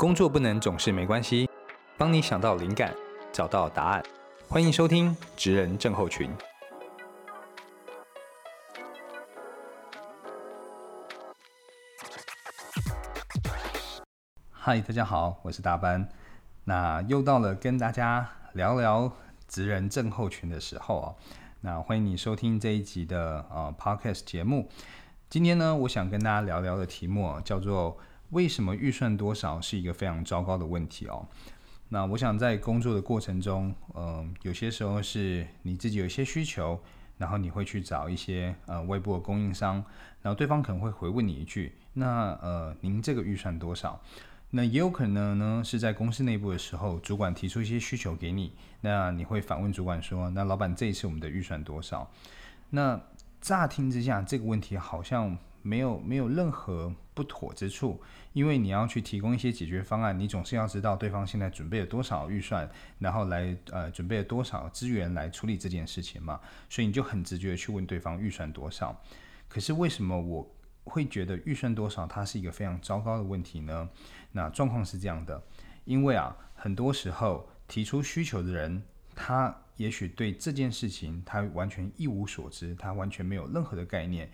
工作不能总是没关系，帮你想到灵感，找到答案。欢迎收听职人症候群。嗨，大家好，我是大班。那又到了跟大家聊聊职人症候群的时候啊。那欢迎你收听这一集的呃 podcast 节目。今天呢，我想跟大家聊聊的题目叫做“为什么预算多少是一个非常糟糕的问题”哦。那我想在工作的过程中，嗯，有些时候是你自己有一些需求，然后你会去找一些呃外部的供应商，然后对方可能会回问你一句：“那呃，您这个预算多少？”那也有可能呢是在公司内部的时候，主管提出一些需求给你，那你会反问主管说：“那老板这一次我们的预算多少？”那乍听之下，这个问题好像没有没有任何不妥之处，因为你要去提供一些解决方案，你总是要知道对方现在准备了多少预算，然后来呃准备了多少资源来处理这件事情嘛，所以你就很直觉的去问对方预算多少。可是为什么我会觉得预算多少它是一个非常糟糕的问题呢？那状况是这样的，因为啊，很多时候提出需求的人他。也许对这件事情他完全一无所知，他完全没有任何的概念，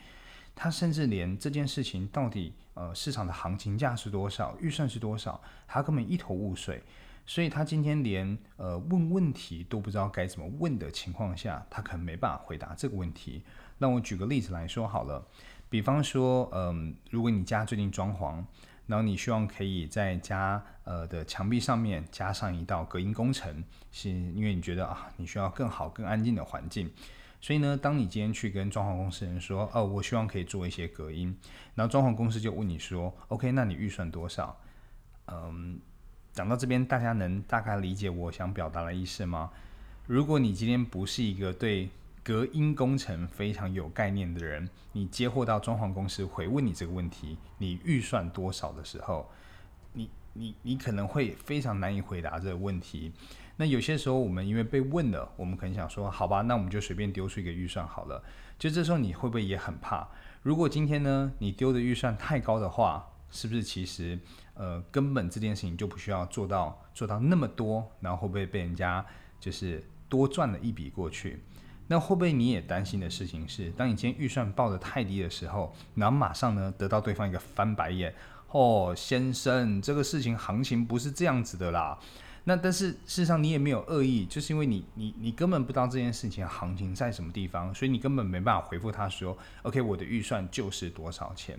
他甚至连这件事情到底呃市场的行情价是多少，预算是多少，他根本一头雾水。所以他今天连呃问问题都不知道该怎么问的情况下，他可能没办法回答这个问题。让我举个例子来说好了，比方说，嗯，如果你家最近装潢。然后你希望可以在家呃的墙壁上面加上一道隔音工程，是因为你觉得啊，你需要更好、更安静的环境。所以呢，当你今天去跟装潢公司人说，哦，我希望可以做一些隔音，然后装潢公司就问你说，OK，那你预算多少？嗯，讲到这边，大家能大概理解我想表达的意思吗？如果你今天不是一个对隔音工程非常有概念的人，你接获到装潢公司回问你这个问题，你预算多少的时候，你你你可能会非常难以回答这个问题。那有些时候我们因为被问了，我们可能想说，好吧，那我们就随便丢出一个预算好了。就这时候你会不会也很怕？如果今天呢，你丢的预算太高的话，是不是其实呃根本这件事情就不需要做到做到那么多，然后会不会被人家就是多赚了一笔过去？那会不会你也担心的事情是，当你今天预算报的太低的时候，然后马上呢得到对方一个翻白眼，哦，先生，这个事情行情不是这样子的啦。那但是事实上你也没有恶意，就是因为你你你根本不知道这件事情行情在什么地方，所以你根本没办法回复他说，OK，我的预算就是多少钱。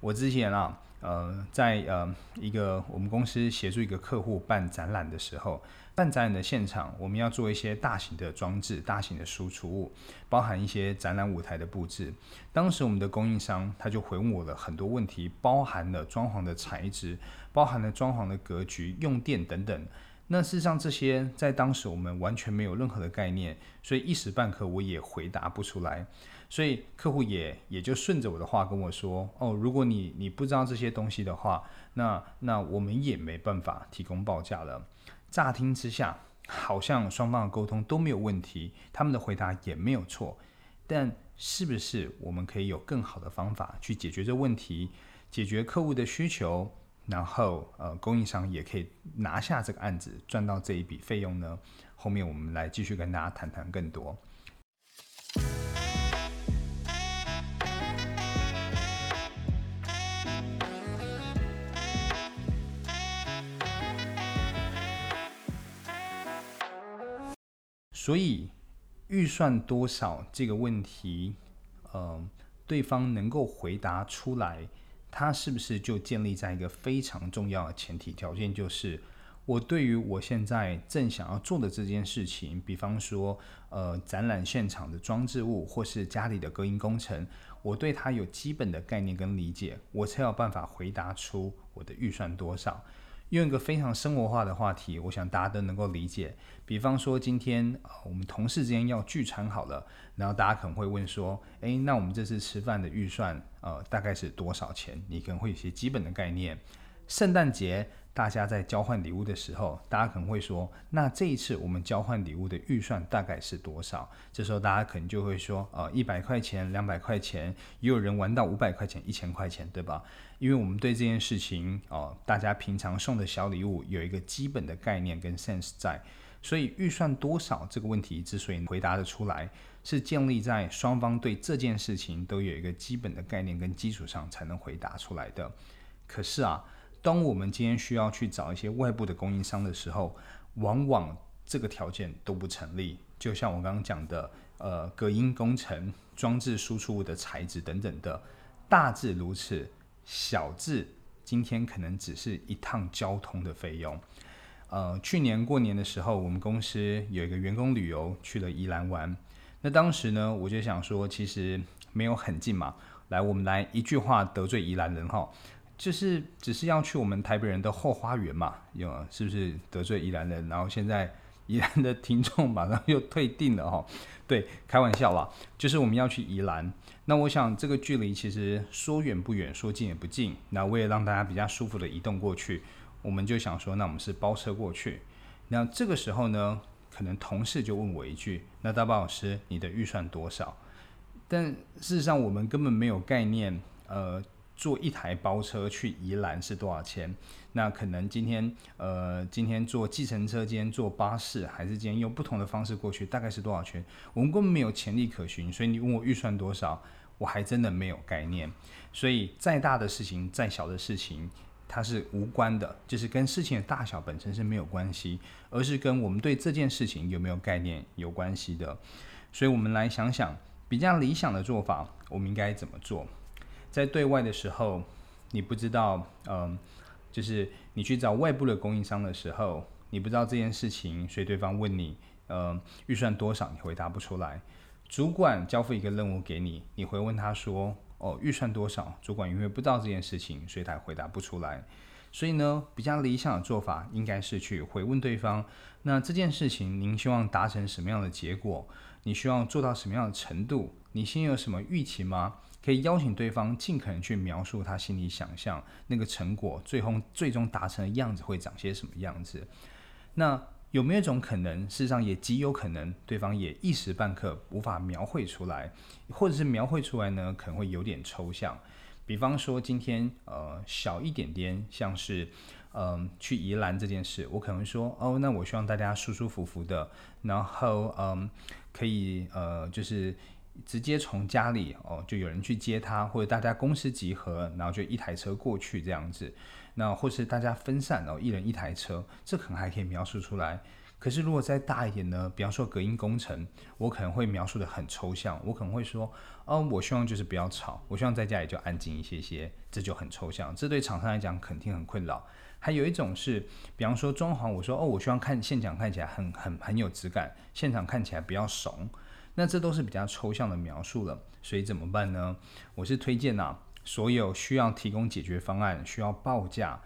我之前啊，呃，在呃一个我们公司协助一个客户办展览的时候，办展览的现场，我们要做一些大型的装置、大型的输出物，包含一些展览舞台的布置。当时我们的供应商他就回问我了很多问题，包含了装潢的材质，包含了装潢的格局、用电等等。那事实上，这些在当时我们完全没有任何的概念，所以一时半刻我也回答不出来。所以客户也也就顺着我的话跟我说：“哦，如果你你不知道这些东西的话，那那我们也没办法提供报价了。”乍听之下，好像双方的沟通都没有问题，他们的回答也没有错。但是不是我们可以有更好的方法去解决这问题，解决客户的需求？然后，呃，供应商也可以拿下这个案子，赚到这一笔费用呢。后面我们来继续跟大家谈谈更多。所以，预算多少这个问题，呃，对方能够回答出来。它是不是就建立在一个非常重要的前提条件，就是我对于我现在正想要做的这件事情，比方说，呃，展览现场的装置物，或是家里的隔音工程，我对它有基本的概念跟理解，我才有办法回答出我的预算多少。用一个非常生活化的话题，我想大家都能够理解。比方说，今天我们同事之间要聚餐好了，然后大家可能会问说：“诶，那我们这次吃饭的预算，呃，大概是多少钱？”你可能会有些基本的概念。圣诞节大家在交换礼物的时候，大家可能会说，那这一次我们交换礼物的预算大概是多少？这时候大家可能就会说，呃，一百块钱、两百块钱，也有人玩到五百块钱、一千块钱，对吧？因为我们对这件事情，哦，大家平常送的小礼物有一个基本的概念跟 sense 在，所以预算多少这个问题之所以回答得出来。是建立在双方对这件事情都有一个基本的概念跟基础上才能回答出来的。可是啊，当我们今天需要去找一些外部的供应商的时候，往往这个条件都不成立。就像我刚刚讲的，呃，隔音工程、装置输出物的材质等等的，大致如此，小至今天可能只是一趟交通的费用。呃，去年过年的时候，我们公司有一个员工旅游去了宜兰玩。那当时呢，我就想说，其实没有很近嘛。来，我们来一句话得罪宜兰人哈，就是只是要去我们台北人的后花园嘛，有是不是得罪宜兰人？然后现在宜兰的听众马上又退订了哈。对，开玩笑啦，就是我们要去宜兰。那我想这个距离其实说远不远，说近也不近。那为了让大家比较舒服的移动过去，我们就想说，那我们是包车过去。那这个时候呢？可能同事就问我一句：“那大宝老师，你的预算多少？”但事实上，我们根本没有概念。呃，坐一台包车去宜兰是多少钱？那可能今天呃，今天坐计程车，今天坐巴士，还是今天用不同的方式过去，大概是多少钱？我们根本没有潜力可循。所以你问我预算多少，我还真的没有概念。所以再大的事情，再小的事情。它是无关的，就是跟事情的大小本身是没有关系，而是跟我们对这件事情有没有概念有关系的。所以，我们来想想比较理想的做法，我们应该怎么做？在对外的时候，你不知道，嗯，就是你去找外部的供应商的时候，你不知道这件事情，所以对方问你，呃，预算多少，你回答不出来。主管交付一个任务给你，你会问他说。哦，预算多少？主管因为不知道这件事情，所以他回答不出来。所以呢，比较理想的做法应该是去回问对方：那这件事情您希望达成什么样的结果？你希望做到什么样的程度？你心有什么预期吗？可以邀请对方尽可能去描述他心里想象那个成果，最后最终达成的样子会长些什么样子？那。有没有一种可能，事实上也极有可能，对方也一时半刻无法描绘出来，或者是描绘出来呢，可能会有点抽象。比方说，今天呃小一点点，像是嗯去宜兰这件事，我可能说哦，那我希望大家舒舒服服的，然后嗯可以呃就是直接从家里哦就有人去接他，或者大家公司集合，然后就一台车过去这样子。那或是大家分散，然后一人一台车，这可能还可以描述出来。可是如果再大一点呢？比方说隔音工程，我可能会描述的很抽象。我可能会说，哦，我希望就是不要吵，我希望在家里就安静一些些，这就很抽象。这对厂商来讲肯定很困扰。还有一种是，比方说装潢，我说，哦，我希望看现场看起来很很很有质感，现场看起来比较怂。那这都是比较抽象的描述了。所以怎么办呢？我是推荐呐。所有需要提供解决方案、需要报价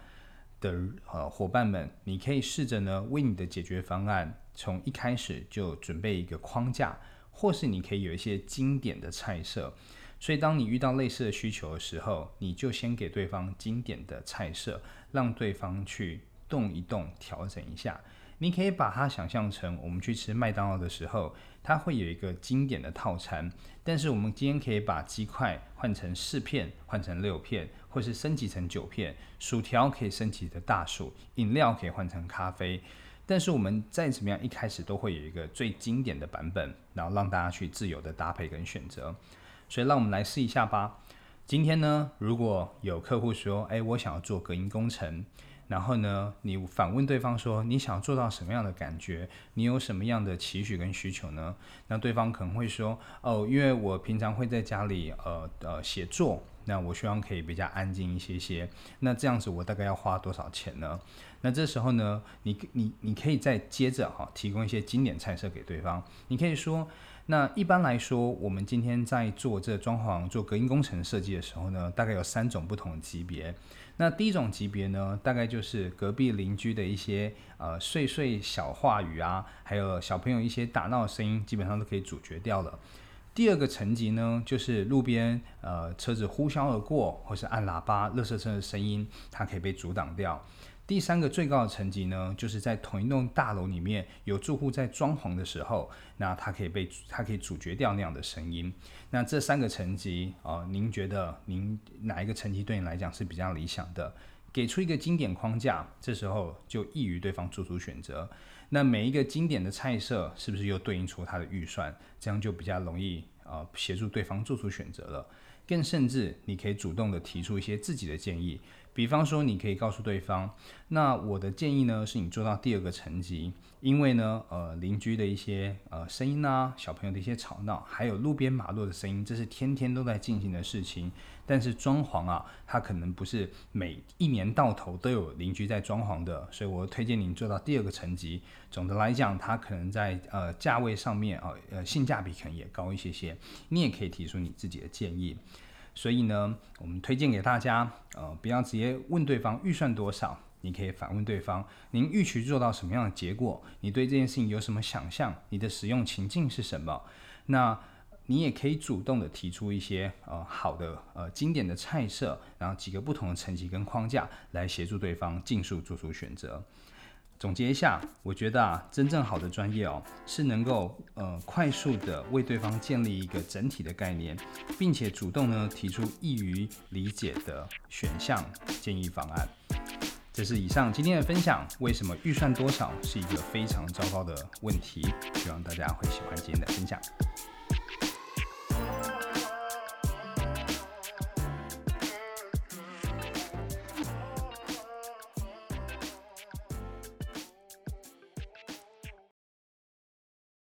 的呃伙伴们，你可以试着呢为你的解决方案从一开始就准备一个框架，或是你可以有一些经典的菜色。所以当你遇到类似的需求的时候，你就先给对方经典的菜色，让对方去动一动、调整一下。你可以把它想象成我们去吃麦当劳的时候。它会有一个经典的套餐，但是我们今天可以把鸡块换成四片，换成六片，或是升级成九片，薯条可以升级的大薯，饮料可以换成咖啡。但是我们再怎么样，一开始都会有一个最经典的版本，然后让大家去自由的搭配跟选择。所以让我们来试一下吧。今天呢，如果有客户说，哎，我想要做隔音工程。然后呢，你反问对方说：“你想做到什么样的感觉？你有什么样的期许跟需求呢？”那对方可能会说：“哦，因为我平常会在家里呃呃写作，那我希望可以比较安静一些些。那这样子我大概要花多少钱呢？”那这时候呢，你你你可以再接着哈提供一些经典菜色给对方。你可以说。那一般来说，我们今天在做这装潢、做隔音工程设计的时候呢，大概有三种不同的级别。那第一种级别呢，大概就是隔壁邻居的一些呃碎碎小话语啊，还有小朋友一些打闹的声音，基本上都可以阻绝掉了。第二个层级呢，就是路边呃车子呼啸而过，或是按喇叭、垃圾车的声音，它可以被阻挡掉。第三个最高的层级呢，就是在同一栋大楼里面有住户在装潢的时候，那它可以被它可以阻绝掉那样的声音。那这三个层级啊，您觉得您哪一个层级对你来讲是比较理想的？给出一个经典框架，这时候就易于对方做出选择。那每一个经典的菜色是不是又对应出他的预算？这样就比较容易啊协助对方做出选择了。更甚至，你可以主动的提出一些自己的建议。比方说，你可以告诉对方，那我的建议呢，是你做到第二个层级，因为呢，呃，邻居的一些呃声音啊，小朋友的一些吵闹，还有路边马路的声音，这是天天都在进行的事情。但是装潢啊，它可能不是每一年到头都有邻居在装潢的，所以我推荐您做到第二个层级。总的来讲，它可能在呃价位上面啊，呃性价比可能也高一些些。你也可以提出你自己的建议。所以呢，我们推荐给大家，呃，不要直接问对方预算多少，你可以反问对方，您预期做到什么样的结果？你对这件事情有什么想象？你的使用情境是什么？那你也可以主动的提出一些呃好的呃经典的菜色，然后几个不同的层级跟框架来协助对方尽速做出选择。总结一下，我觉得啊，真正好的专业哦，是能够呃快速的为对方建立一个整体的概念，并且主动呢提出易于理解的选项建议方案。这是以上今天的分享。为什么预算多少是一个非常糟糕的问题？希望大家会喜欢今天的分享。